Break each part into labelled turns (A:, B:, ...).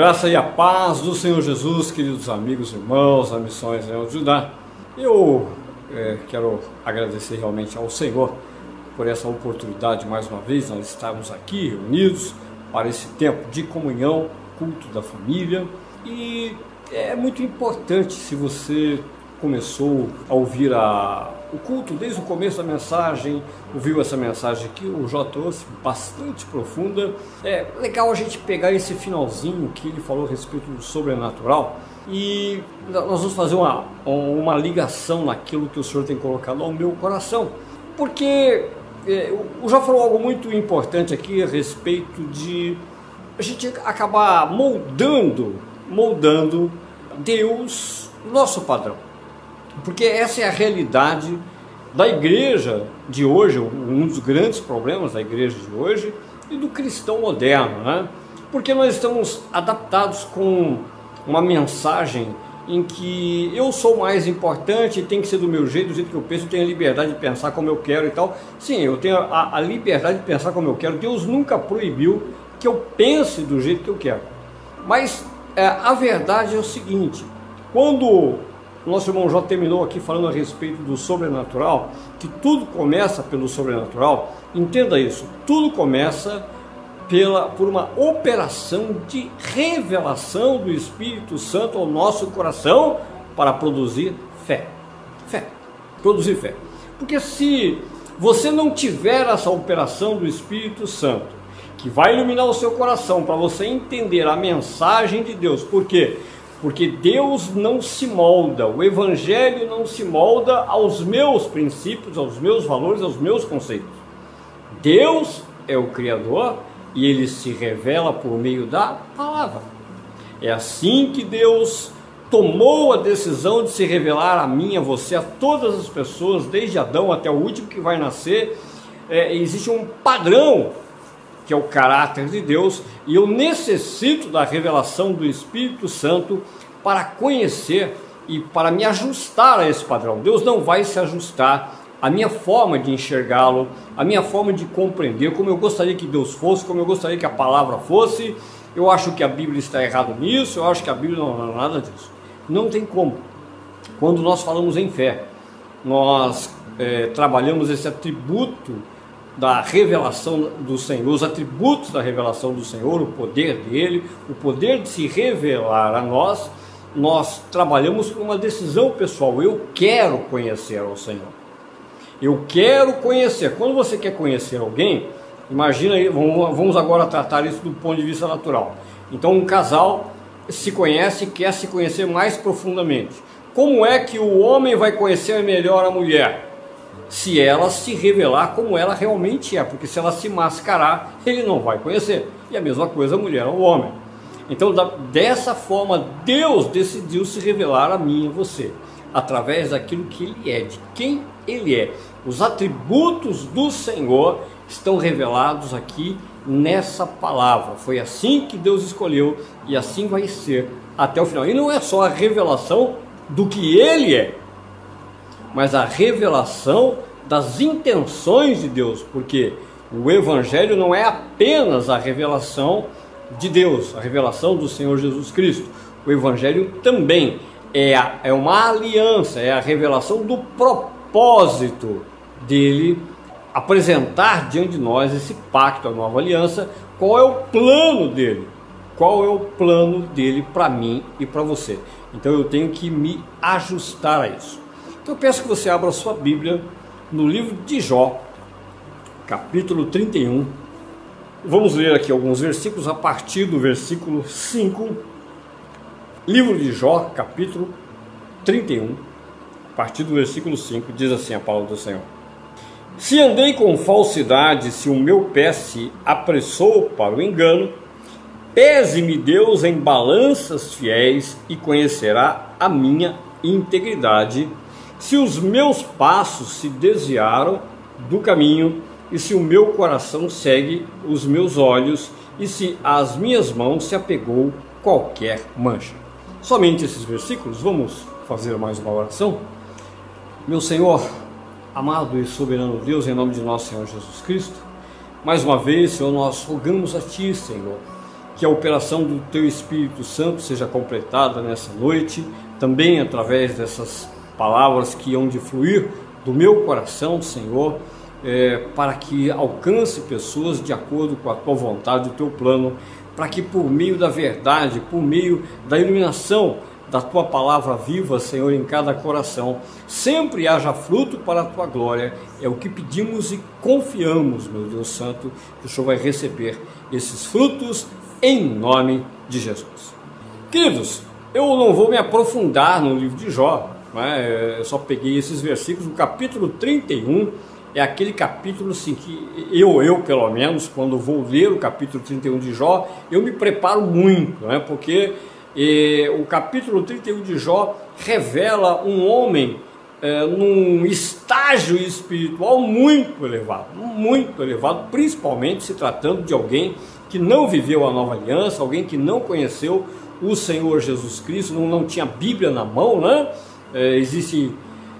A: graça e a paz do Senhor Jesus, queridos amigos, irmãos, a Missões Leão de Judá. Eu é, quero agradecer realmente ao Senhor por essa oportunidade mais uma vez, nós estarmos aqui reunidos para esse tempo de comunhão, culto da família. E é muito importante se você começou a ouvir a, o culto desde o começo da mensagem, ouviu essa mensagem que o Jó trouxe, bastante profunda. É legal a gente pegar esse finalzinho que ele falou a respeito do sobrenatural e nós vamos fazer uma, uma ligação naquilo que o Senhor tem colocado ao meu coração. Porque é, o Jó falou algo muito importante aqui a respeito de a gente acabar moldando, moldando Deus, nosso padrão. Porque essa é a realidade da igreja de hoje, um dos grandes problemas da igreja de hoje e do cristão moderno, né? Porque nós estamos adaptados com uma mensagem em que eu sou mais importante, tem que ser do meu jeito, do jeito que eu penso, tenho a liberdade de pensar como eu quero e tal. Sim, eu tenho a, a liberdade de pensar como eu quero. Deus nunca proibiu que eu pense do jeito que eu quero. Mas é, a verdade é o seguinte: quando nosso irmão Jó terminou aqui falando a respeito do sobrenatural, que tudo começa pelo sobrenatural, entenda isso, tudo começa pela, por uma operação de revelação do Espírito Santo ao nosso coração para produzir fé. Fé. Produzir fé. Porque se você não tiver essa operação do Espírito Santo, que vai iluminar o seu coração para você entender a mensagem de Deus, por quê? Porque Deus não se molda, o Evangelho não se molda aos meus princípios, aos meus valores, aos meus conceitos. Deus é o Criador e ele se revela por meio da palavra. É assim que Deus tomou a decisão de se revelar a mim, a você, a todas as pessoas, desde Adão até o último que vai nascer. É, existe um padrão que é o caráter de Deus, e eu necessito da revelação do Espírito Santo para conhecer e para me ajustar a esse padrão. Deus não vai se ajustar a minha forma de enxergá-lo, a minha forma de compreender, como eu gostaria que Deus fosse, como eu gostaria que a palavra fosse. Eu acho que a Bíblia está errada nisso, eu acho que a Bíblia não é nada disso. Não tem como. Quando nós falamos em fé, nós é, trabalhamos esse atributo da revelação do Senhor, os atributos da revelação do Senhor, o poder dele, o poder de se revelar a nós, nós trabalhamos com uma decisão pessoal. Eu quero conhecer ao Senhor. Eu quero conhecer. Quando você quer conhecer alguém, imagina aí, vamos agora tratar isso do ponto de vista natural. Então, um casal se conhece e quer se conhecer mais profundamente. Como é que o homem vai conhecer melhor a mulher? Se ela se revelar como ela realmente é, porque se ela se mascarar, ele não vai conhecer. E a mesma coisa a mulher ao homem. Então, dessa forma, Deus decidiu se revelar a mim e a você, através daquilo que Ele é, de quem Ele é. Os atributos do Senhor estão revelados aqui nessa palavra. Foi assim que Deus escolheu e assim vai ser até o final. E não é só a revelação do que Ele é, mas a revelação das intenções de Deus, porque o Evangelho não é apenas a revelação de Deus, a revelação do Senhor Jesus Cristo. O Evangelho também é, a, é uma aliança, é a revelação do propósito dele apresentar diante de nós esse pacto, a nova aliança, qual é o plano dele, qual é o plano dele para mim e para você. Então eu tenho que me ajustar a isso. Então eu peço que você abra sua Bíblia no livro de Jó, capítulo 31. Vamos ler aqui alguns versículos a partir do versículo 5. Livro de Jó, capítulo 31, a partir do versículo 5, diz assim a palavra do Senhor. Se andei com falsidade, se o meu pé se apressou para o engano, pese-me Deus em balanças fiéis e conhecerá a minha integridade. Se os meus passos se desviaram do caminho, e se o meu coração segue os meus olhos, e se as minhas mãos se apegou qualquer mancha. Somente esses versículos, vamos fazer mais uma oração? Meu Senhor, Amado e soberano Deus, em nome de nosso Senhor Jesus Cristo, mais uma vez, Senhor, nós rogamos a Ti, Senhor, que a operação do Teu Espírito Santo seja completada nessa noite, também através dessas palavras que hão de fluir do meu coração, Senhor, é, para que alcance pessoas de acordo com a Tua vontade, o Teu plano, para que por meio da verdade, por meio da iluminação, da tua palavra viva, Senhor, em cada coração. Sempre haja fruto para a tua glória. É o que pedimos e confiamos, meu Deus Santo, que o Senhor vai receber esses frutos em nome de Jesus. Queridos, eu não vou me aprofundar no livro de Jó, né? eu só peguei esses versículos. O capítulo 31 é aquele capítulo assim, que eu, eu pelo menos, quando vou ler o capítulo 31 de Jó, eu me preparo muito, né? porque e o capítulo 31 de Jó revela um homem é, num estágio espiritual muito elevado, muito elevado, principalmente se tratando de alguém que não viveu a nova aliança, alguém que não conheceu o Senhor Jesus Cristo, não, não tinha Bíblia na mão, né? É, existe,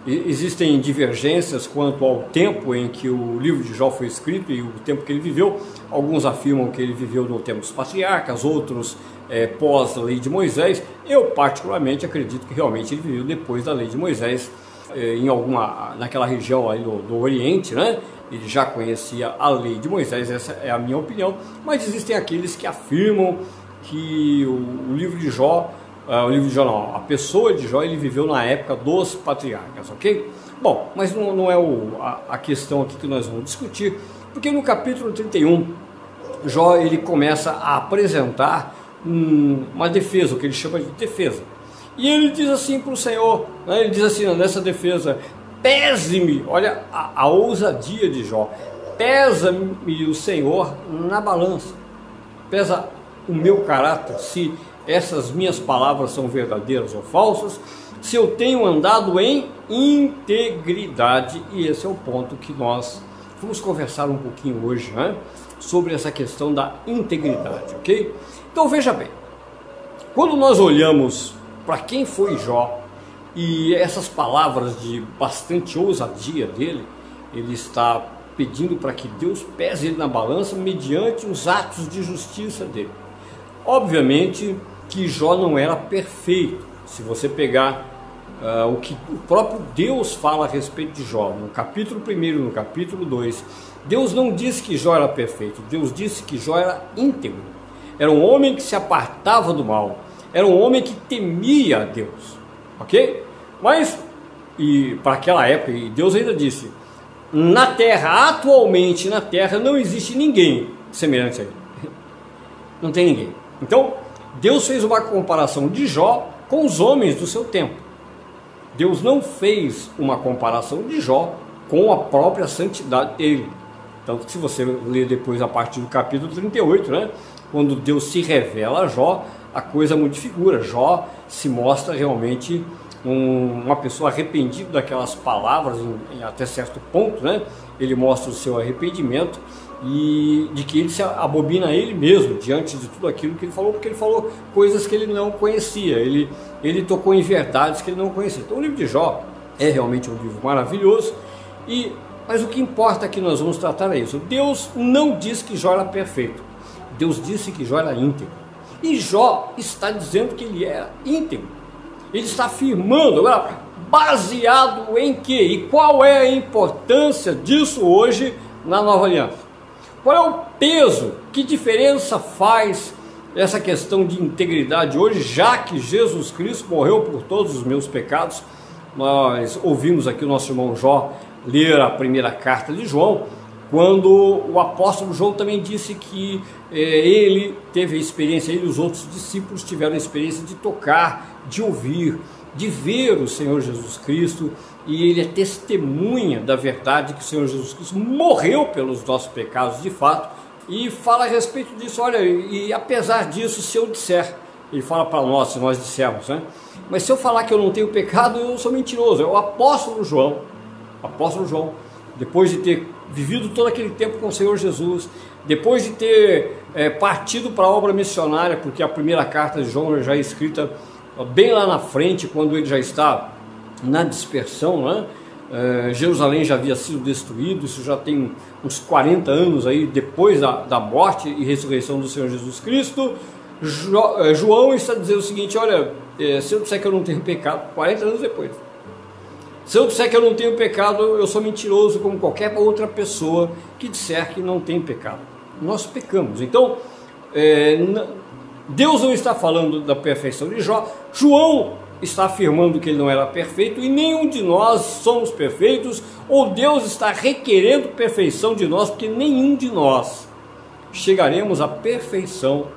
A: existem divergências quanto ao tempo em que o livro de Jó foi escrito e o tempo que ele viveu. Alguns afirmam que ele viveu no tempo dos patriarcas, outros é, pós a lei de Moisés. Eu particularmente acredito que realmente ele viveu depois da lei de Moisés, é, em alguma naquela região aí do, do Oriente, né? Ele já conhecia a lei de Moisés, essa é a minha opinião. Mas existem aqueles que afirmam que o, o livro de Jó, uh, o livro de Jó a pessoa de Jó ele viveu na época dos patriarcas, ok? Bom, mas não, não é o, a, a questão aqui que nós vamos discutir, porque no capítulo 31 Jó ele começa a apresentar um, uma defesa, o que ele chama de defesa. E ele diz assim para o Senhor, né, ele diz assim nessa defesa, pese-me, olha a, a, ousadia de Jó, pesa-me o Senhor na balança, pesa o meu caráter, se essas minhas palavras são verdadeiras ou falsas, se eu tenho andado em integridade, e esse é o ponto que nós vamos conversar um pouquinho hoje, né, sobre essa questão da integridade, ok? Então veja bem, quando nós olhamos para quem foi Jó e essas palavras de bastante ousadia dele, ele está pedindo para que Deus pese ele na balança mediante os atos de justiça dele. Obviamente que Jó não era perfeito. Se você pegar uh, o que o próprio Deus fala a respeito de Jó, no capítulo 1 no capítulo 2, Deus não disse que Jó era perfeito, Deus disse que Jó era íntegro. Era um homem que se apartava do mal. Era um homem que temia a Deus. Ok? Mas, e para aquela época, e Deus ainda disse: na terra, atualmente na terra, não existe ninguém semelhante a ele. Não tem ninguém. Então, Deus fez uma comparação de Jó com os homens do seu tempo. Deus não fez uma comparação de Jó com a própria santidade dele. Então, se você ler depois a partir do capítulo 38, né? quando Deus se revela a Jó, a coisa modifica. Jó se mostra realmente um, uma pessoa arrependida daquelas palavras em, em, até certo ponto, né? Ele mostra o seu arrependimento e de que ele se abobina ele mesmo diante de tudo aquilo que ele falou, porque ele falou coisas que ele não conhecia, ele, ele tocou em verdades que ele não conhecia. Então o livro de Jó é realmente um livro maravilhoso, e, mas o que importa que nós vamos tratar é isso. Deus não diz que Jó era perfeito. Deus disse que Jó era íntegro. E Jó está dizendo que ele era íntegro. Ele está afirmando, agora, baseado em quê? E qual é a importância disso hoje na nova aliança? Qual é o peso? Que diferença faz essa questão de integridade hoje, já que Jesus Cristo morreu por todos os meus pecados? Nós ouvimos aqui o nosso irmão Jó ler a primeira carta de João quando o apóstolo João também disse que eh, ele teve a experiência, ele e os outros discípulos tiveram a experiência de tocar, de ouvir, de ver o Senhor Jesus Cristo, e ele é testemunha da verdade que o Senhor Jesus Cristo morreu pelos nossos pecados de fato, e fala a respeito disso, olha, e apesar disso, se eu disser, ele fala para nós, se nós dissermos, né? Mas se eu falar que eu não tenho pecado, eu sou mentiroso. É o apóstolo João, apóstolo João, depois de ter vivido todo aquele tempo com o Senhor Jesus, depois de ter é, partido para a obra missionária, porque a primeira carta de João já é escrita bem lá na frente, quando ele já está na dispersão, né? É, Jerusalém já havia sido destruído, isso já tem uns 40 anos aí depois da, da morte e ressurreição do Senhor Jesus Cristo. Jo, é, João está dizendo o seguinte: olha, é, se eu disser que eu não tenho pecado, 40 anos depois. Se eu disser que eu não tenho pecado, eu sou mentiroso como qualquer outra pessoa que disser que não tem pecado. Nós pecamos. Então, é, Deus não está falando da perfeição de Jó. João está afirmando que ele não era perfeito e nenhum de nós somos perfeitos, ou Deus está requerendo perfeição de nós, porque nenhum de nós chegaremos à perfeição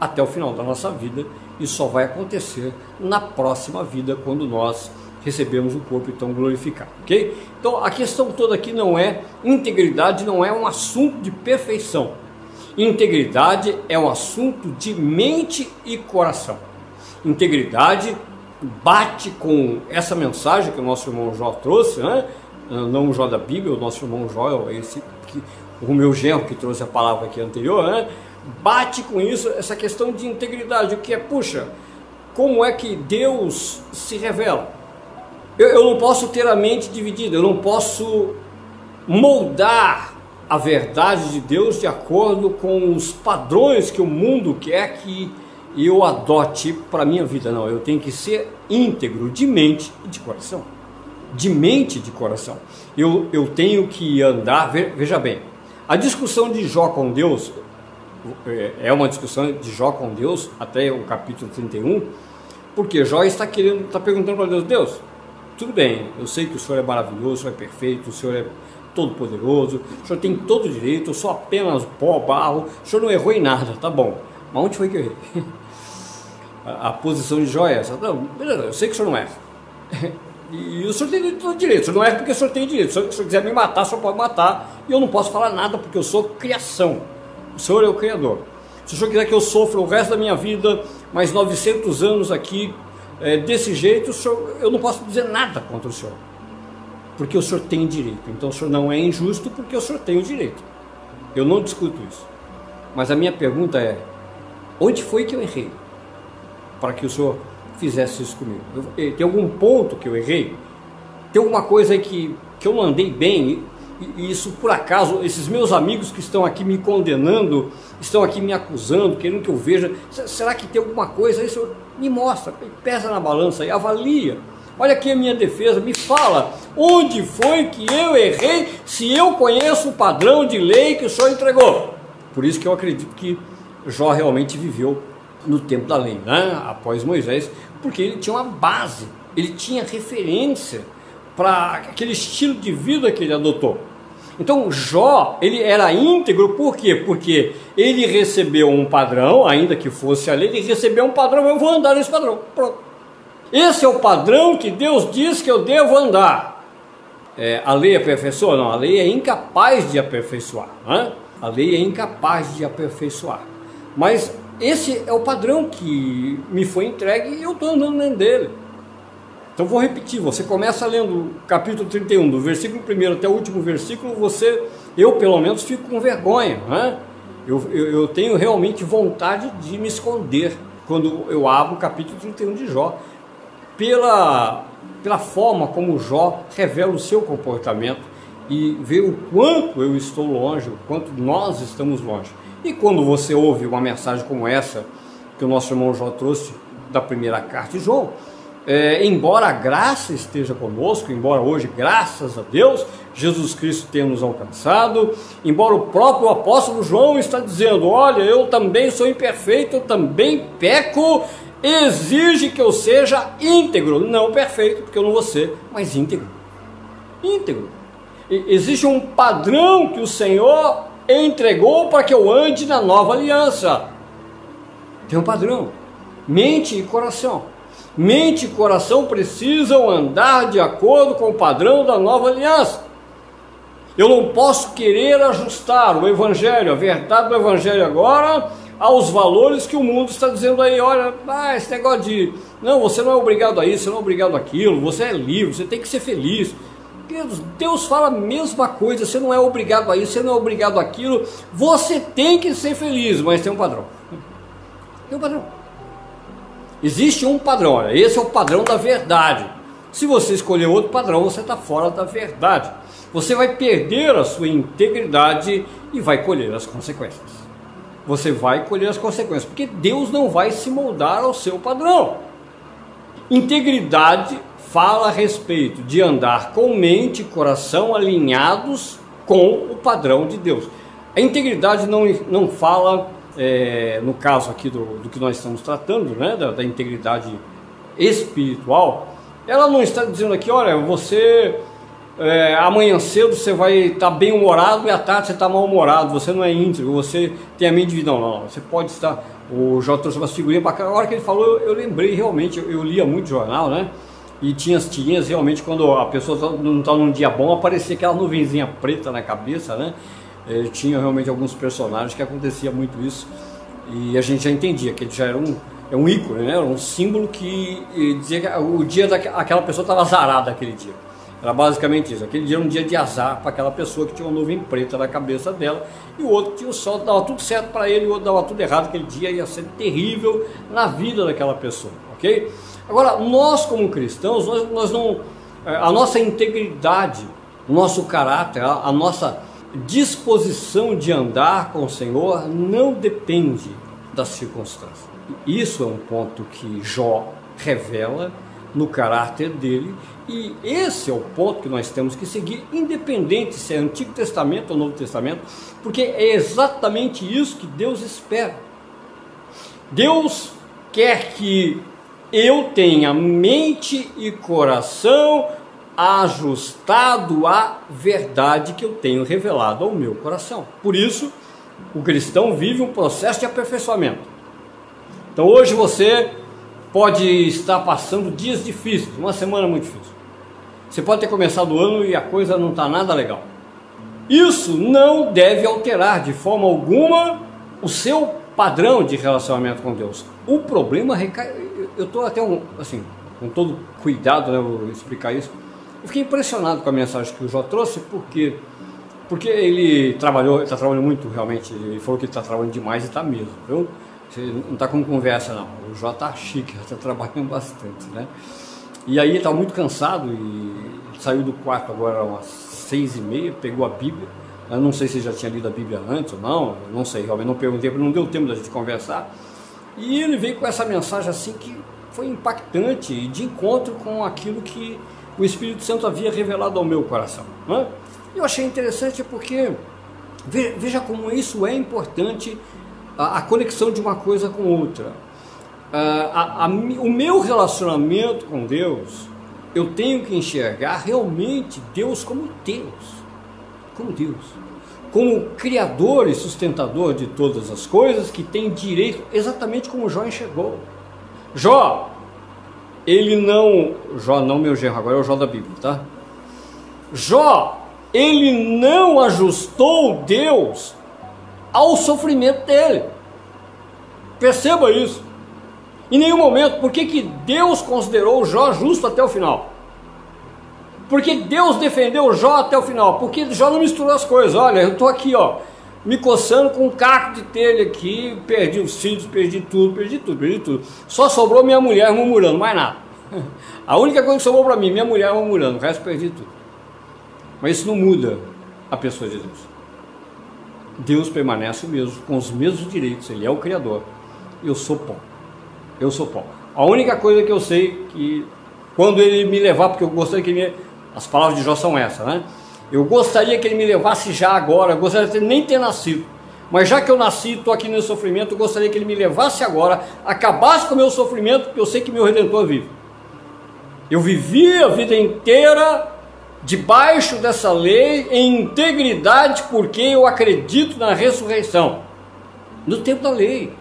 A: até o final da nossa vida. Isso só vai acontecer na próxima vida, quando nós recebemos o corpo então glorificado, ok? Então a questão toda aqui não é integridade, não é um assunto de perfeição. Integridade é um assunto de mente e coração. Integridade bate com essa mensagem que o nosso irmão Jó trouxe, né? não o Jó da Bíblia, o nosso irmão Jó, esse que, o meu genro que trouxe a palavra aqui anterior, né? bate com isso, essa questão de integridade, o que é, puxa, como é que Deus se revela? Eu, eu não posso ter a mente dividida, eu não posso moldar a verdade de Deus de acordo com os padrões que o mundo quer que eu adote para a minha vida. Não, eu tenho que ser íntegro de mente e de coração. De mente e de coração. Eu, eu tenho que andar, veja bem, a discussão de Jó com Deus é, é uma discussão de Jó com Deus até o capítulo 31, porque Jó está querendo, está perguntando para Deus, Deus, tudo bem, eu sei que o Senhor é maravilhoso, o Senhor é perfeito, o Senhor é todo poderoso, o Senhor tem todo o direito, eu sou apenas pó, barro, o Senhor não errou em nada, tá bom. Mas onde foi que eu errei? a, a posição de Jó é essa. Não, beleza, eu sei que o senhor não erra. E, e o senhor tem todo direito. O senhor não erra porque o senhor tem direito. Se o senhor quiser me matar, o senhor pode matar. E eu não posso falar nada porque eu sou criação. O senhor é o criador. Se o senhor quiser que eu sofra o resto da minha vida, mais 900 anos aqui, é, desse jeito, senhor, eu não posso dizer nada contra o senhor. Porque o senhor tem direito. Então o senhor não é injusto porque o senhor tem o direito. Eu não discuto isso. Mas a minha pergunta é: onde foi que eu errei? para que o senhor fizesse isso comigo. Eu, eh, tem algum ponto que eu errei? Tem alguma coisa que, que eu mandei bem? E, e isso por acaso, esses meus amigos que estão aqui me condenando, estão aqui me acusando, querendo que eu veja, será que tem alguma coisa? Senhor, me mostra, pesa na balança e avalia. Olha aqui a minha defesa, me fala onde foi que eu errei se eu conheço o padrão de lei que o senhor entregou. Por isso que eu acredito que Jó realmente viveu no tempo da lei, né? após Moisés, porque ele tinha uma base, ele tinha referência para aquele estilo de vida que ele adotou. Então Jó, ele era íntegro, por quê? Porque ele recebeu um padrão, ainda que fosse a lei, ele recebeu um padrão, eu vou andar nesse padrão. Pronto. Esse é o padrão que Deus diz que eu devo andar. É, a lei aperfeiçoa? Não, a lei é incapaz de aperfeiçoar. Né? A lei é incapaz de aperfeiçoar. Mas esse é o padrão que me foi entregue e eu estou andando dentro dele. Então vou repetir, você começa lendo o capítulo 31, do versículo 1 até o último versículo, você, eu pelo menos fico com vergonha, né? eu, eu, eu tenho realmente vontade de me esconder quando eu abro o capítulo 31 de Jó, pela, pela forma como Jó revela o seu comportamento e vê o quanto eu estou longe, o quanto nós estamos longe. E quando você ouve uma mensagem como essa, que o nosso irmão João trouxe da primeira carta de João, é, embora a graça esteja conosco, embora hoje, graças a Deus, Jesus Cristo tenha nos alcançado, embora o próprio apóstolo João está dizendo, olha, eu também sou imperfeito, eu também peco, exige que eu seja íntegro, não perfeito, porque eu não vou ser, mas íntegro. Íntegro. E existe um padrão que o Senhor entregou para que eu ande na nova aliança. Tem um padrão: mente e coração. Mente e coração precisam andar de acordo com o padrão da nova aliança. Eu não posso querer ajustar o Evangelho, a verdade do Evangelho agora, aos valores que o mundo está dizendo aí. Olha, ah, esse negócio de. Não, você não é obrigado a isso, você não é obrigado àquilo, você é livre, você tem que ser feliz. Deus, Deus fala a mesma coisa, você não é obrigado a isso, você não é obrigado àquilo, você tem que ser feliz, mas tem um padrão. Tem um padrão. Existe um padrão, olha, esse é o padrão da verdade. Se você escolher outro padrão, você está fora da verdade. Você vai perder a sua integridade e vai colher as consequências. Você vai colher as consequências, porque Deus não vai se moldar ao seu padrão. Integridade fala a respeito de andar com mente e coração alinhados com o padrão de Deus. A integridade não, não fala, é, no caso aqui do, do que nós estamos tratando, né, da, da integridade espiritual, ela não está dizendo aqui, olha, você é, amanhã cedo você vai estar bem humorado e à tarde você está mal humorado, você não é íntegro, você tem a mente de não, não, você pode estar. O Jó trouxe umas figurinhas para cá. A hora que ele falou, eu, eu lembrei realmente, eu, eu, lia muito jornal, né? E tinha as tirinhas, realmente, quando a pessoa tá, não está num dia bom, aparecia aquela nuvenzinha preta na cabeça, né? É, tinha realmente alguns personagens que acontecia muito isso. E a gente já entendia que ele já era um, é um ícone, né? Era um símbolo que dizia que o dia daquela pessoa estava azarada aquele dia. Era basicamente isso. Aquele dia era um dia de azar para aquela pessoa que tinha uma nuvem preta na cabeça dela e o outro tinha o sol, dava tudo certo para ele e o outro dava tudo errado. Aquele dia ia ser terrível na vida daquela pessoa, ok? Agora, nós como cristãos, nós, nós não. É, a nossa integridade, o nosso caráter, a, a nossa disposição de andar com o Senhor não depende das circunstâncias. Isso é um ponto que Jó revela no caráter dele e esse é o ponto que nós temos que seguir, independente se é Antigo Testamento ou Novo Testamento, porque é exatamente isso que Deus espera. Deus quer que eu tenha mente e coração ajustado à verdade que eu tenho revelado ao meu coração. Por isso, o cristão vive um processo de aperfeiçoamento. Então hoje você pode estar passando dias difíceis, uma semana muito difícil. Você pode ter começado o ano e a coisa não está nada legal. Isso não deve alterar de forma alguma o seu padrão de relacionamento com Deus. O problema recai. Eu estou até um, assim, com todo cuidado, né, vou explicar isso. Eu fiquei impressionado com a mensagem que o Jó trouxe, porque porque ele trabalhou, está trabalhando muito realmente. Ele falou que está trabalhando demais e está mesmo, viu? Você não está com conversa não. O Jó está chique, está trabalhando bastante, né? E aí ele estava muito cansado e saiu do quarto agora umas seis e meia, pegou a Bíblia. Eu não sei se já tinha lido a Bíblia antes ou não, não sei, realmente não perguntei, porque não deu tempo da gente conversar. E ele veio com essa mensagem assim que foi impactante e de encontro com aquilo que o Espírito Santo havia revelado ao meu coração. Né? Eu achei interessante porque veja como isso é importante a conexão de uma coisa com outra. Ah, a, a, o meu relacionamento com Deus, eu tenho que enxergar realmente Deus como Deus, como Deus, como Criador e sustentador de todas as coisas, que tem direito, exatamente como Jó enxergou. Jó, ele não, Jó não meu genro, agora é o Jó da Bíblia, tá? Jó, ele não ajustou Deus ao sofrimento dele. Perceba isso. Em nenhum momento, por que, que Deus considerou Jó justo até o final? Porque Deus defendeu Jó até o final? Porque Jó não misturou as coisas. Olha, eu estou aqui, ó, me coçando com um caco de telha aqui, perdi os filhos, perdi tudo, perdi tudo, perdi tudo. Só sobrou minha mulher murmurando, mais nada. A única coisa que sobrou para mim, minha mulher murmurando, o resto perdi tudo. Mas isso não muda a pessoa de Deus. Deus permanece o mesmo, com os mesmos direitos, Ele é o Criador. Eu sou pó eu sou pó. A única coisa que eu sei que quando ele me levar, porque eu gostaria que ele me, as palavras de Jó são essas, né? Eu gostaria que ele me levasse já agora, eu gostaria de nem ter nascido. Mas já que eu nasci, estou aqui no sofrimento, eu gostaria que ele me levasse agora, acabasse com o meu sofrimento, porque eu sei que meu Redentor vive. Eu vivi a vida inteira debaixo dessa lei, em integridade, porque eu acredito na ressurreição. No tempo da lei.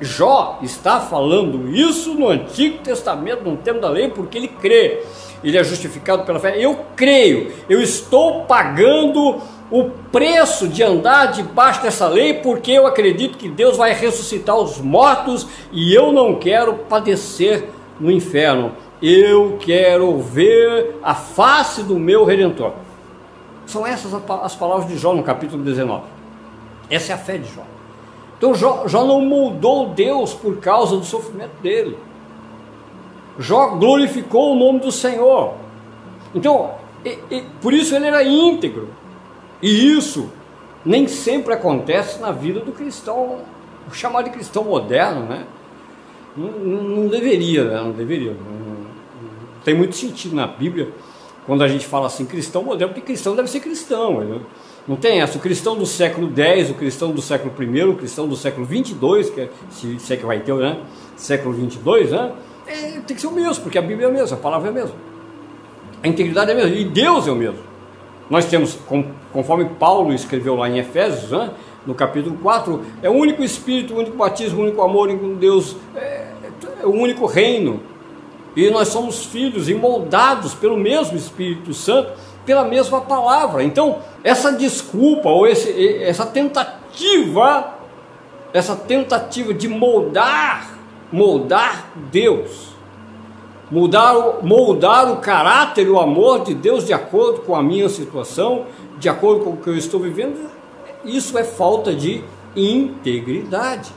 A: Jó está falando isso no Antigo Testamento, no tempo da lei, porque ele crê. Ele é justificado pela fé. Eu creio, eu estou pagando o preço de andar debaixo dessa lei, porque eu acredito que Deus vai ressuscitar os mortos e eu não quero padecer no inferno. Eu quero ver a face do meu redentor. São essas as palavras de Jó no capítulo 19. Essa é a fé de Jó. Então Jó, Jó não moldou Deus por causa do sofrimento dele. Jó glorificou o nome do Senhor. Então, e, e, por isso ele era íntegro. E isso nem sempre acontece na vida do cristão, chamado de cristão moderno, né? Não, não deveria, né? não deveria. Não, não, tem muito sentido na Bíblia quando a gente fala assim cristão moderno, porque cristão deve ser cristão. Né? Não tem essa. O cristão do século X, o cristão do século I, o cristão do século XXII, que é, se, se é que vai ter, né? Século XXII, né? É, tem que ser o mesmo, porque a Bíblia é a mesma, a palavra é a mesma. A integridade é a mesma, e Deus é o mesmo. Nós temos, conforme Paulo escreveu lá em Efésios, né? no capítulo 4, é o único Espírito, o único batismo, o único amor, o único Deus, é, é o único reino. E nós somos filhos e moldados pelo mesmo Espírito Santo, pela mesma palavra. Então, essa desculpa ou esse, essa tentativa, essa tentativa de moldar, moldar Deus, moldar, moldar o caráter o amor de Deus de acordo com a minha situação, de acordo com o que eu estou vivendo, isso é falta de integridade.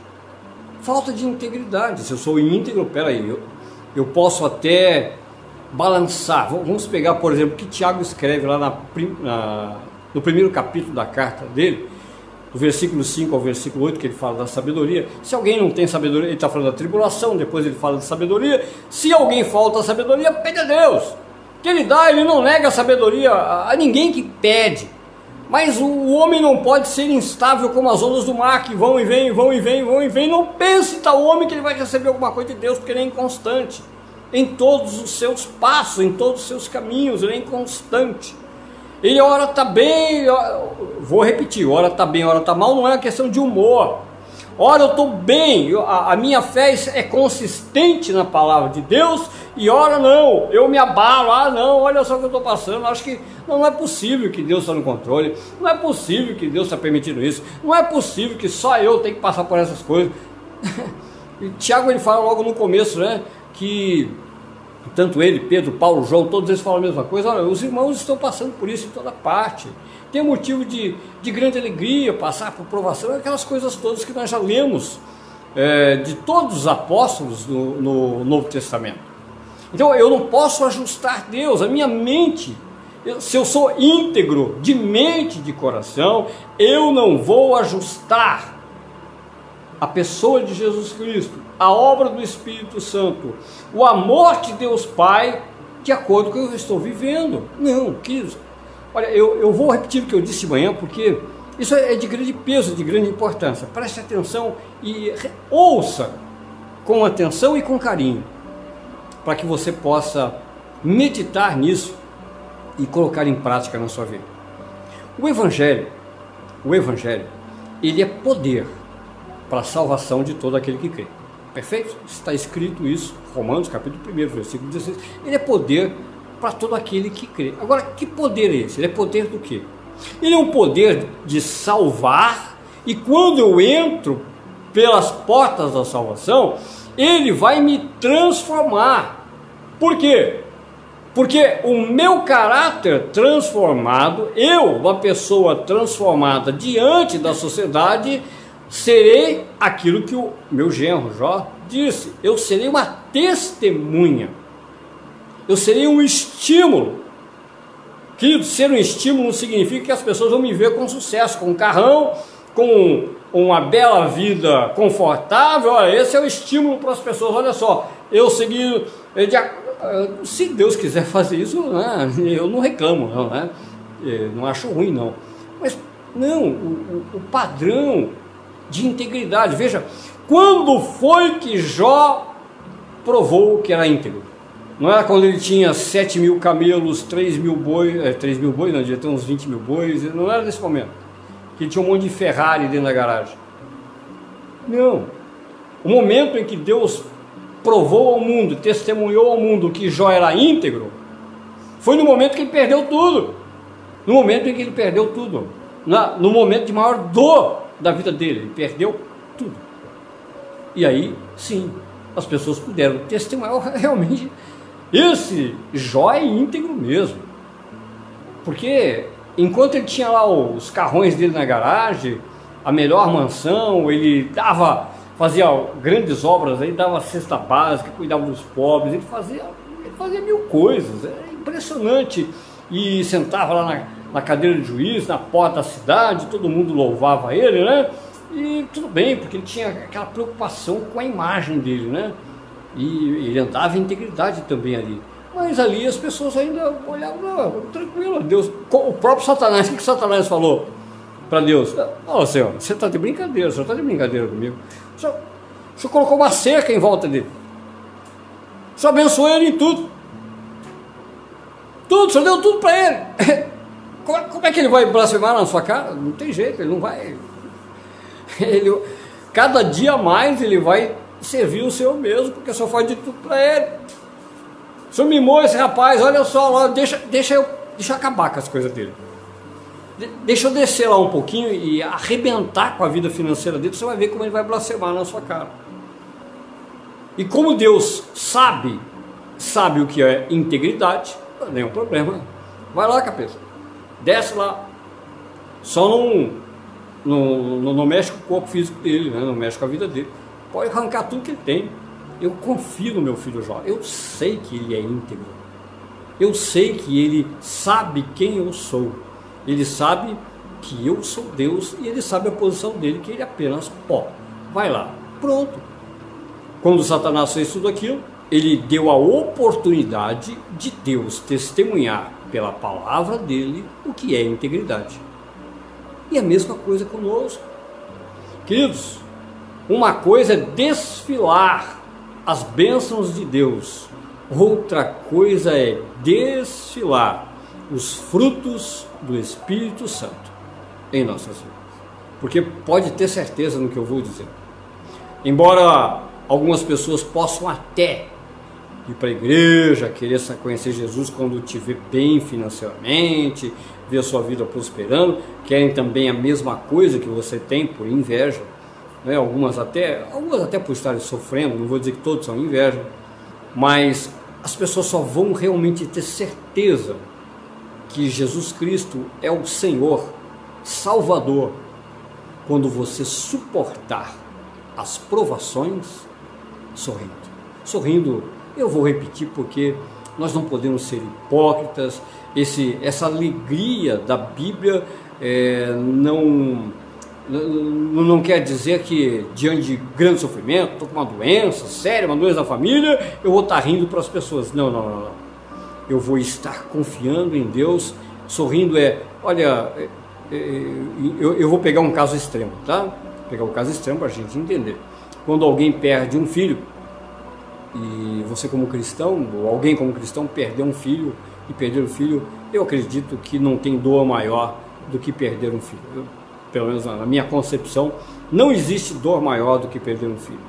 A: Falta de integridade. Se eu sou íntegro, peraí, eu, eu posso até balançar. Vamos pegar, por exemplo, o que Tiago escreve lá na, na, no primeiro capítulo da carta dele, do versículo 5 ao versículo 8, que ele fala da sabedoria. Se alguém não tem sabedoria, ele está falando da tribulação, depois ele fala de sabedoria. Se alguém falta sabedoria, pede a Deus. Que ele dá, ele não nega a sabedoria a, ninguém que pede. Mas o homem não pode ser instável como as ondas do mar, que vão e vêm, vão e vêm, vão e vêm. Não pense tal homem que ele vai receber alguma coisa de Deus, porque ele é inconstante em todos os seus passos, em todos os seus caminhos, ele é inconstante. Ele ora está bem, vou repetir, ora está bem, ora está mal, não é uma questão de humor. Ora eu estou bem, a, minha fé é consistente na palavra de Deus, e ora não, eu me abalo, ah não, olha só o que eu estou passando, acho que não, não é possível que Deus está no controle, não é possível que Deus está permitindo isso, não é possível que só eu tenho que passar por essas coisas. e Tiago ele fala logo no começo, né? Que tanto ele, Pedro, Paulo, João, todos eles falam a mesma coisa. Olha, os irmãos estão passando por isso em toda parte. Tem motivo de, de grande alegria passar por provação, aquelas coisas todas que nós já lemos é, de todos os apóstolos no, no Novo Testamento. Então eu não posso ajustar Deus, a minha mente. Se eu sou íntegro de mente, de coração, eu não vou ajustar a pessoa de Jesus Cristo, a obra do Espírito Santo, o amor de Deus Pai, de acordo com o que eu estou vivendo. Não, queridos. Olha, eu, eu vou repetir o que eu disse manhã, porque isso é de grande peso, de grande importância. Preste atenção e ouça com atenção e com carinho, para que você possa meditar nisso e colocar em prática na sua vida. O Evangelho, o Evangelho, ele é poder para a salvação de todo aquele que crê. Perfeito? Está escrito isso, Romanos capítulo 1, versículo 16. Ele é poder para todo aquele que crê. Agora, que poder é esse? Ele é poder do quê? Ele é um poder de salvar, e quando eu entro pelas portas da salvação, ele vai me transformar. Por quê? Porque o meu caráter transformado, eu, uma pessoa transformada diante da sociedade, serei aquilo que o meu genro Jó disse: eu serei uma testemunha, eu serei um estímulo. Querido, ser um estímulo não significa que as pessoas vão me ver com sucesso, com um carrão, com uma bela vida confortável. Olha, esse é o estímulo para as pessoas. Olha só, eu segui. Se Deus quiser fazer isso, né, eu não reclamo, não, né? não acho ruim, não. Mas não, o, o padrão de integridade. Veja, quando foi que Jó provou que era íntegro? Não era quando ele tinha 7 mil camelos, 3 mil bois, é, 3 mil bois, não, devia ter uns 20 mil bois, não era nesse momento. Que ele tinha um monte de Ferrari dentro da garagem. Não. O momento em que Deus provou ao mundo, testemunhou ao mundo que Jó era íntegro, foi no momento que ele perdeu tudo. No momento em que ele perdeu tudo. no momento de maior dor da vida dele, ele perdeu tudo. E aí, sim, as pessoas puderam testemunhar realmente esse Jó é íntegro mesmo. Porque enquanto ele tinha lá os carrões dele na garagem, a melhor mansão, ele dava fazia grandes obras, aí dava cesta básica, cuidava dos pobres, ele fazia, ele fazia mil coisas, é impressionante. E sentava lá na, na cadeira de juiz, na porta da cidade, todo mundo louvava ele, né? E tudo bem, porque ele tinha aquela preocupação com a imagem dele, né? E ele andava em integridade também ali. Mas ali as pessoas ainda olhavam, não, tranquilo, Deus. O próprio Satanás, o que, que Satanás falou para Deus? Ó, oh, Senhor, você está de brincadeira, o senhor está de brincadeira comigo. O senhor, o senhor colocou uma cerca em volta dele. O senhor abençoou ele em tudo. Tudo, o senhor deu tudo para ele. Como, como é que ele vai blasfemar na sua cara? Não tem jeito, ele não vai. Ele, cada dia mais ele vai servir o Senhor mesmo, porque só faz de tudo para ele. O Senhor mimou esse rapaz, olha só lá, deixa, deixa, eu, deixa eu acabar com as coisas dele. De, deixa eu descer lá um pouquinho e arrebentar com a vida financeira dele, você vai ver como ele vai blasfemar na sua cara. E como Deus sabe, sabe o que é integridade, nenhum problema. Vai lá, capeta. Desce lá. Só não, não, não, não mexe com o corpo físico dele, né? não mexe com a vida dele. Pode arrancar tudo que ele tem. Eu confio no meu filho Jó. Eu sei que ele é íntegro. Eu sei que ele sabe quem eu sou. Ele sabe que eu sou Deus e ele sabe a posição dele, que ele é apenas pó. Vai lá. Pronto. Quando Satanás fez tudo aquilo, ele deu a oportunidade de Deus testemunhar pela palavra dele o que é integridade. E a mesma coisa conosco. Queridos, uma coisa é desfilar as bênçãos de Deus, outra coisa é desfilar os frutos do Espírito Santo em nossas vidas. Porque pode ter certeza no que eu vou dizer. Embora algumas pessoas possam até ir para a igreja, querer conhecer Jesus quando te vê bem financeiramente, ver sua vida prosperando, querem também a mesma coisa que você tem por inveja né? algumas até, algumas até por estarem sofrendo, não vou dizer que todos são inveja, mas as pessoas só vão realmente ter certeza que Jesus Cristo é o Senhor, Salvador, quando você suportar as provações sorrindo. Sorrindo, eu vou repetir porque nós não podemos ser hipócritas, esse, essa alegria da Bíblia é, não não quer dizer que diante de grande sofrimento, estou com uma doença séria, uma doença da família, eu vou estar rindo para as pessoas. Não, não, não, não. Eu vou estar confiando em Deus, sorrindo é, olha, é, é, eu, eu vou pegar um caso extremo, tá? Vou pegar um caso extremo para a gente entender. Quando alguém perde um filho, e você como cristão, ou alguém como cristão perder um filho e perder o filho, eu acredito que não tem dor maior do que perder um filho. Eu, pelo menos na minha concepção, não existe dor maior do que perder um filho.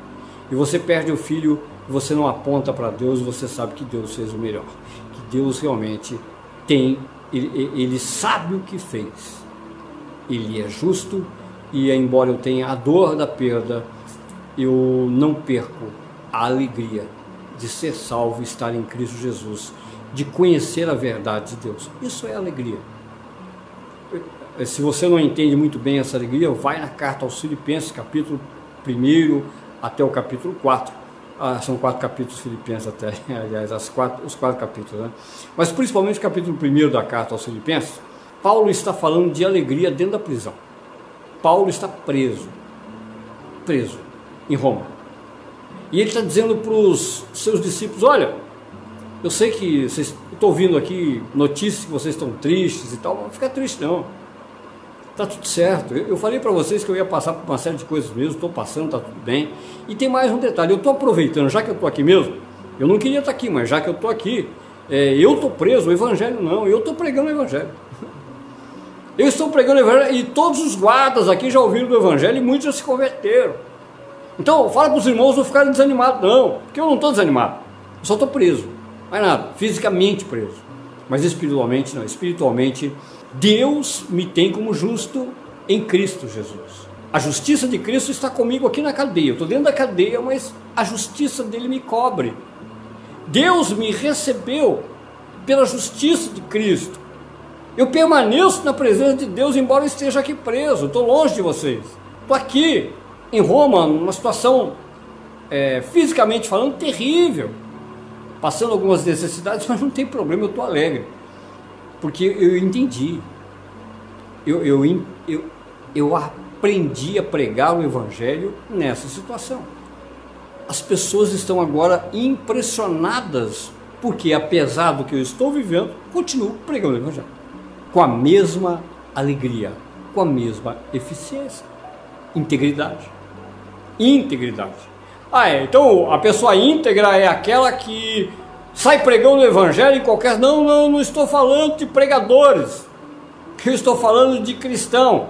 A: E você perde o filho, você não aponta para Deus, você sabe que Deus fez o melhor. Que Deus realmente tem, ele, ele sabe o que fez. Ele é justo e, embora eu tenha a dor da perda, eu não perco a alegria de ser salvo, estar em Cristo Jesus, de conhecer a verdade de Deus. Isso é alegria. Eh, se você não entende muito bem essa alegria, vai na carta aos Filipenses, capítulo 1 até o capítulo 4. Ah, são quatro capítulos Filipenses até, aliás, as quatro, os quatro capítulos. Né? Mas principalmente o capítulo 1 da carta aos Filipenses, Paulo está falando de alegria dentro da prisão. Paulo está preso, preso em Roma. E ele está dizendo para os seus discípulos: Olha, eu sei que vocês estou ouvindo aqui notícias que vocês estão tristes e tal, não fica triste não tá tudo certo. Eu, falei para vocês que eu ia passar por uma série de coisas mesmo, estou passando, tá tudo bem. E tem mais um detalhe, eu estou aproveitando, já que eu estou aqui mesmo, eu não queria estar tá aqui, mas já que eu estou aqui, é, eu estou preso, o evangelho não, eu estou pregando o evangelho. Eu estou pregando o evangelho e todos os guardas aqui já ouviram do evangelho e muitos já se converteram. Então, fala para os irmãos não ficarem desanimados, não, porque eu não estou desanimado, eu só estou preso, mais nada, fisicamente preso, mas espiritualmente não, espiritualmente Deus me tem como justo em Cristo Jesus. A justiça de Cristo está comigo aqui na cadeia. Eu estou dentro da cadeia, mas a justiça dele me cobre. Deus me recebeu pela justiça de Cristo. Eu permaneço na presença de Deus, embora eu esteja aqui preso. Estou longe de vocês. Estou aqui. Em Roma, numa situação é, fisicamente falando terrível, passando algumas necessidades, mas não tem problema, eu estou alegre, porque eu entendi, eu, eu, eu, eu aprendi a pregar o Evangelho nessa situação. As pessoas estão agora impressionadas, porque apesar do que eu estou vivendo, continuo pregando o Evangelho, com a mesma alegria, com a mesma eficiência, integridade. Integridade. Ah, é, então a pessoa íntegra é aquela que sai pregando o evangelho em qualquer. Não, não, não estou falando de pregadores. Eu estou falando de cristão.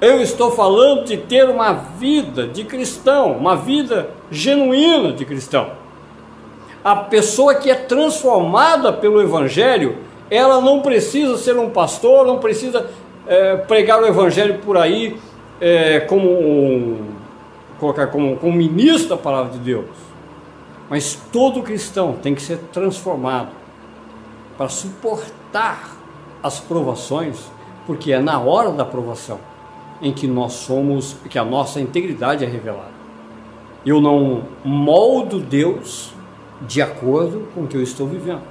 A: Eu estou falando de ter uma vida de cristão, uma vida genuína de cristão. A pessoa que é transformada pelo Evangelho, ela não precisa ser um pastor, não precisa é, pregar o Evangelho por aí é, como um, colocar como, como ministro da palavra de Deus. Mas todo cristão tem que ser transformado para suportar as provações, porque é na hora da provação em que nós somos, que a nossa integridade é revelada. Eu não moldo Deus de acordo com o que eu estou vivendo.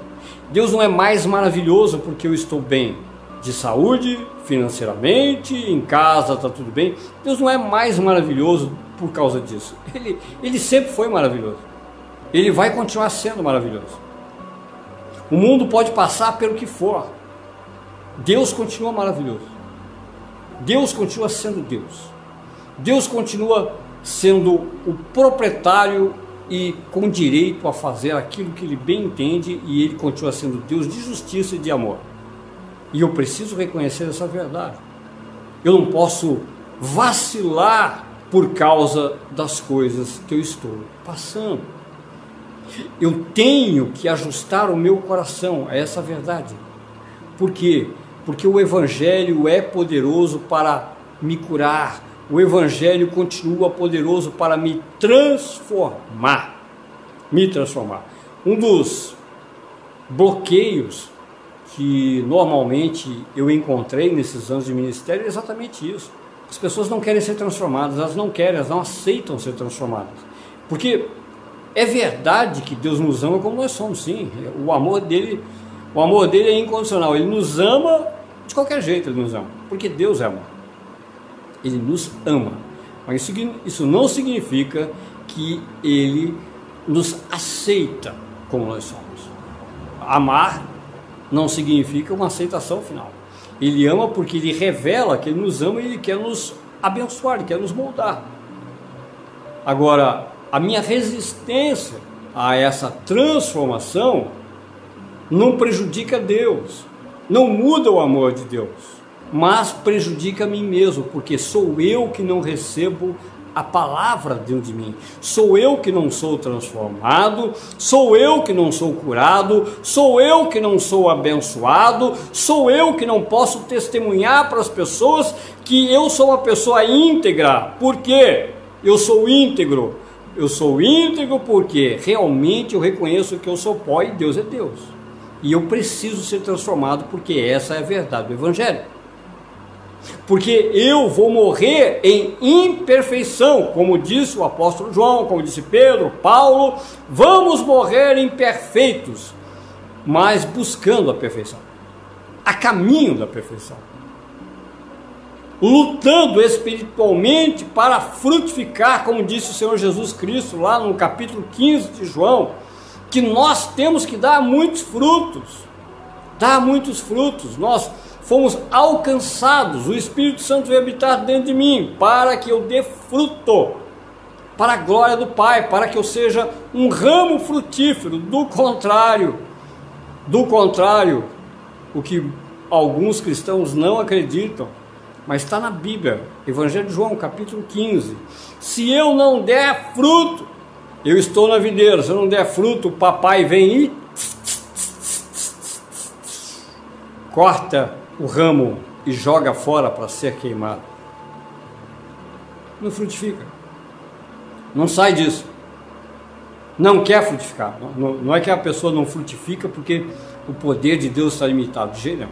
A: Deus não é mais maravilhoso porque eu estou bem de saúde, financeiramente, em casa está tudo bem. Deus não é mais maravilhoso por causa disso. Ele, ele sempre foi maravilhoso. Ele vai continuar sendo maravilhoso. O mundo pode passar pelo que for. Deus continua maravilhoso. Deus continua sendo Deus. Deus continua sendo o proprietário e com direito a fazer aquilo que ele bem entende e ele continua sendo Deus de justiça e de amor. E eu preciso reconhecer essa verdade. Eu não posso vacilar por causa das coisas que eu estou passando. Eu tenho que ajustar o meu coração a essa verdade. Por quê? Porque o Evangelho é poderoso para me curar, o Evangelho continua poderoso para me transformar. Me transformar. Um dos bloqueios que normalmente eu encontrei nesses anos de ministério é exatamente isso. As pessoas não querem ser transformadas, elas não querem, elas não aceitam ser transformadas. Porque é verdade que Deus nos ama como nós somos, sim. O amor dele, o amor dele é incondicional. Ele nos ama de qualquer jeito, ele nos ama, porque Deus é amor. Ele nos ama. Mas isso, isso não significa que ele nos aceita como nós somos. Amar não significa uma aceitação final. Ele ama porque ele revela que ele nos ama e ele quer nos abençoar, ele quer nos moldar. Agora, a minha resistência a essa transformação não prejudica Deus, não muda o amor de Deus, mas prejudica a mim mesmo, porque sou eu que não recebo a palavra dentro de mim. Sou eu que não sou transformado, sou eu que não sou curado, sou eu que não sou abençoado, sou eu que não posso testemunhar para as pessoas que eu sou uma pessoa íntegra. Por quê? Eu sou íntegro. Eu sou íntegro porque realmente eu reconheço que eu sou pó e Deus é Deus. E eu preciso ser transformado porque essa é a verdade do Evangelho porque eu vou morrer em imperfeição, como disse o apóstolo João, como disse Pedro, Paulo, vamos morrer imperfeitos, mas buscando a perfeição, a caminho da perfeição, lutando espiritualmente para frutificar, como disse o Senhor Jesus Cristo lá no capítulo 15 de João, que nós temos que dar muitos frutos, dar muitos frutos, nós fomos alcançados, o Espírito Santo veio habitar dentro de mim, para que eu dê fruto, para a glória do Pai, para que eu seja um ramo frutífero. Do contrário, do contrário, o que alguns cristãos não acreditam, mas está na Bíblia, Evangelho de João, capítulo 15. Se eu não der fruto, eu estou na videira, se eu não der fruto, o papai vem e corta o ramo e joga fora para ser queimado. Não frutifica. Não sai disso. Não quer frutificar. Não, não é que a pessoa não frutifica porque o poder de Deus está limitado. De.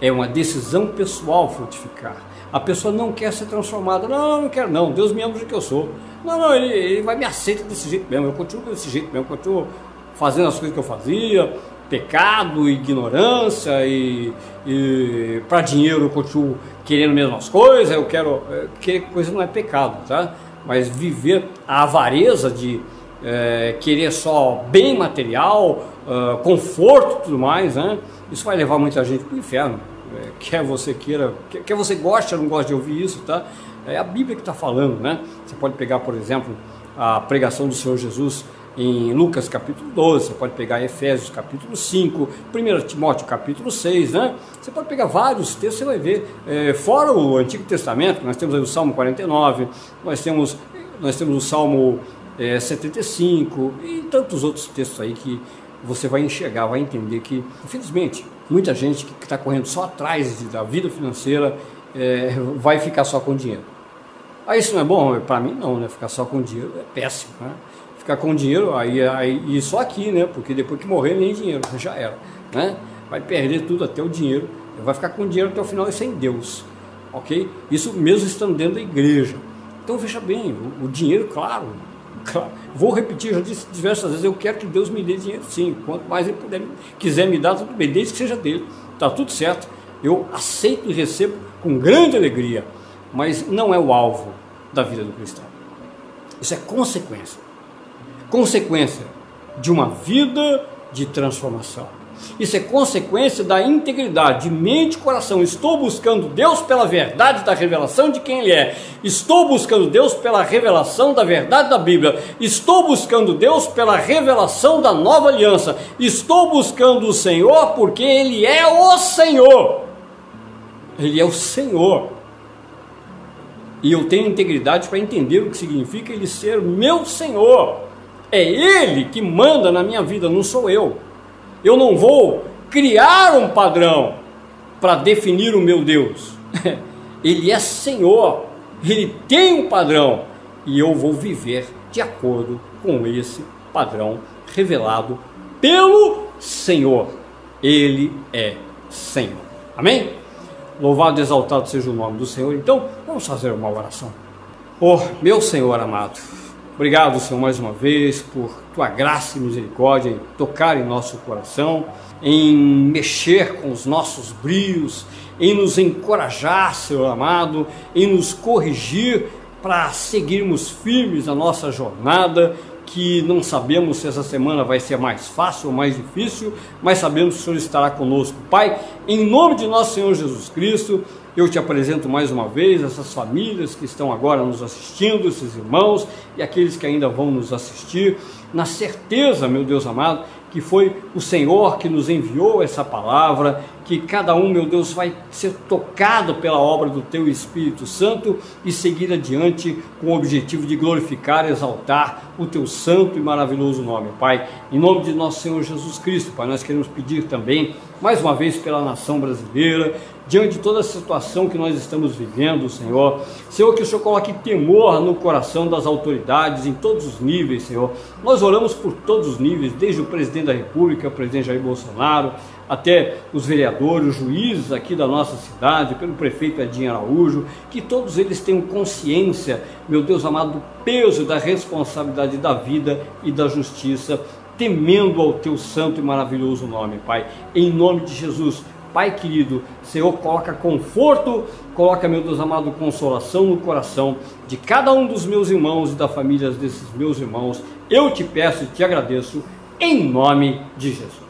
A: É uma decisão pessoal frutificar. A pessoa não quer ser transformada. Não, não, não quero não. Deus me ama do que eu sou. Não, não, ele, ele vai me aceitar desse jeito mesmo. Eu continuo desse jeito mesmo. Eu continuo fazendo as coisas que eu fazia. Pecado, ignorância e, e para dinheiro eu continuo querendo as mesmas coisas. Eu quero. É, que coisa não é pecado, tá? Mas viver a avareza de é, querer só bem material, uh, conforto e tudo mais, né? Isso vai levar muita gente para o inferno. É, quer você queira, quer, quer você goste ou não goste de ouvir isso, tá? É a Bíblia que está falando, né? Você pode pegar, por exemplo, a pregação do Senhor Jesus em Lucas capítulo 12, você pode pegar Efésios capítulo 5, 1 Timóteo capítulo 6, né? Você pode pegar vários textos, você vai ver, é, fora o Antigo Testamento, nós temos aí o Salmo 49, nós temos, nós temos o Salmo é, 75 e tantos outros textos aí que você vai enxergar, vai entender que, infelizmente, muita gente que está correndo só atrás da vida financeira é, vai ficar só com dinheiro. Aí isso não é bom? Para mim não, né? Ficar só com dinheiro é péssimo, né? Ficar com dinheiro, aí, aí, e só aqui, né? Porque depois que morrer, nem dinheiro, já era, né? Vai perder tudo, até o dinheiro, vai ficar com dinheiro até o final e sem Deus, ok? Isso mesmo estando dentro da igreja. Então veja bem, o, o dinheiro, claro, Claro, vou repetir, já disse diversas vezes, eu quero que Deus me dê dinheiro sim. Quanto mais ele puder, quiser me dar, tudo bem, desde que seja dele. Está tudo certo. Eu aceito e recebo com grande alegria. Mas não é o alvo da vida do cristão. Isso é consequência. Consequência de uma vida de transformação. Isso é consequência da integridade de mente e coração. Estou buscando Deus pela verdade da revelação de quem Ele é. Estou buscando Deus pela revelação da verdade da Bíblia. Estou buscando Deus pela revelação da nova aliança. Estou buscando o Senhor porque Ele é o Senhor. Ele é o Senhor. E eu tenho integridade para entender o que significa Ele ser meu Senhor. É Ele que manda na minha vida, não sou eu. Eu não vou criar um padrão para definir o meu Deus. Ele é Senhor, ele tem um padrão e eu vou viver de acordo com esse padrão revelado pelo Senhor. Ele é Senhor. Amém? Louvado e exaltado seja o nome do Senhor. Então, vamos fazer uma oração. Oh, meu Senhor amado, Obrigado, Senhor, mais uma vez por tua graça e misericórdia em tocar em nosso coração, em mexer com os nossos brios, em nos encorajar, Senhor amado, em nos corrigir para seguirmos firmes a nossa jornada, que não sabemos se essa semana vai ser mais fácil ou mais difícil, mas sabemos que o Senhor estará conosco. Pai, em nome de nosso Senhor Jesus Cristo, eu te apresento mais uma vez essas famílias que estão agora nos assistindo, esses irmãos e aqueles que ainda vão nos assistir, na certeza, meu Deus amado, que foi o Senhor que nos enviou essa palavra, que cada um, meu Deus, vai ser tocado pela obra do Teu Espírito Santo e seguir adiante com o objetivo de glorificar, exaltar o Teu santo e maravilhoso nome, Pai. Em nome de nosso Senhor Jesus Cristo, Pai, nós queremos pedir também, mais uma vez, pela nação brasileira, diante de toda a situação que nós estamos vivendo, Senhor. Senhor, que o Senhor coloque temor no coração das autoridades em todos os níveis, Senhor. Nós oramos por todos os níveis, desde o presidente da República, o presidente Jair Bolsonaro, até os vereadores, os juízes aqui da nossa cidade, pelo prefeito Edinho Araújo, que todos eles tenham consciência, meu Deus amado, do peso da responsabilidade da vida e da justiça, temendo ao teu santo e maravilhoso nome, Pai. Em nome de Jesus, Pai querido, Senhor, coloca conforto, coloca, meu Deus amado, consolação no coração de cada um dos meus irmãos e da família desses meus irmãos. Eu te peço e te agradeço em nome de Jesus.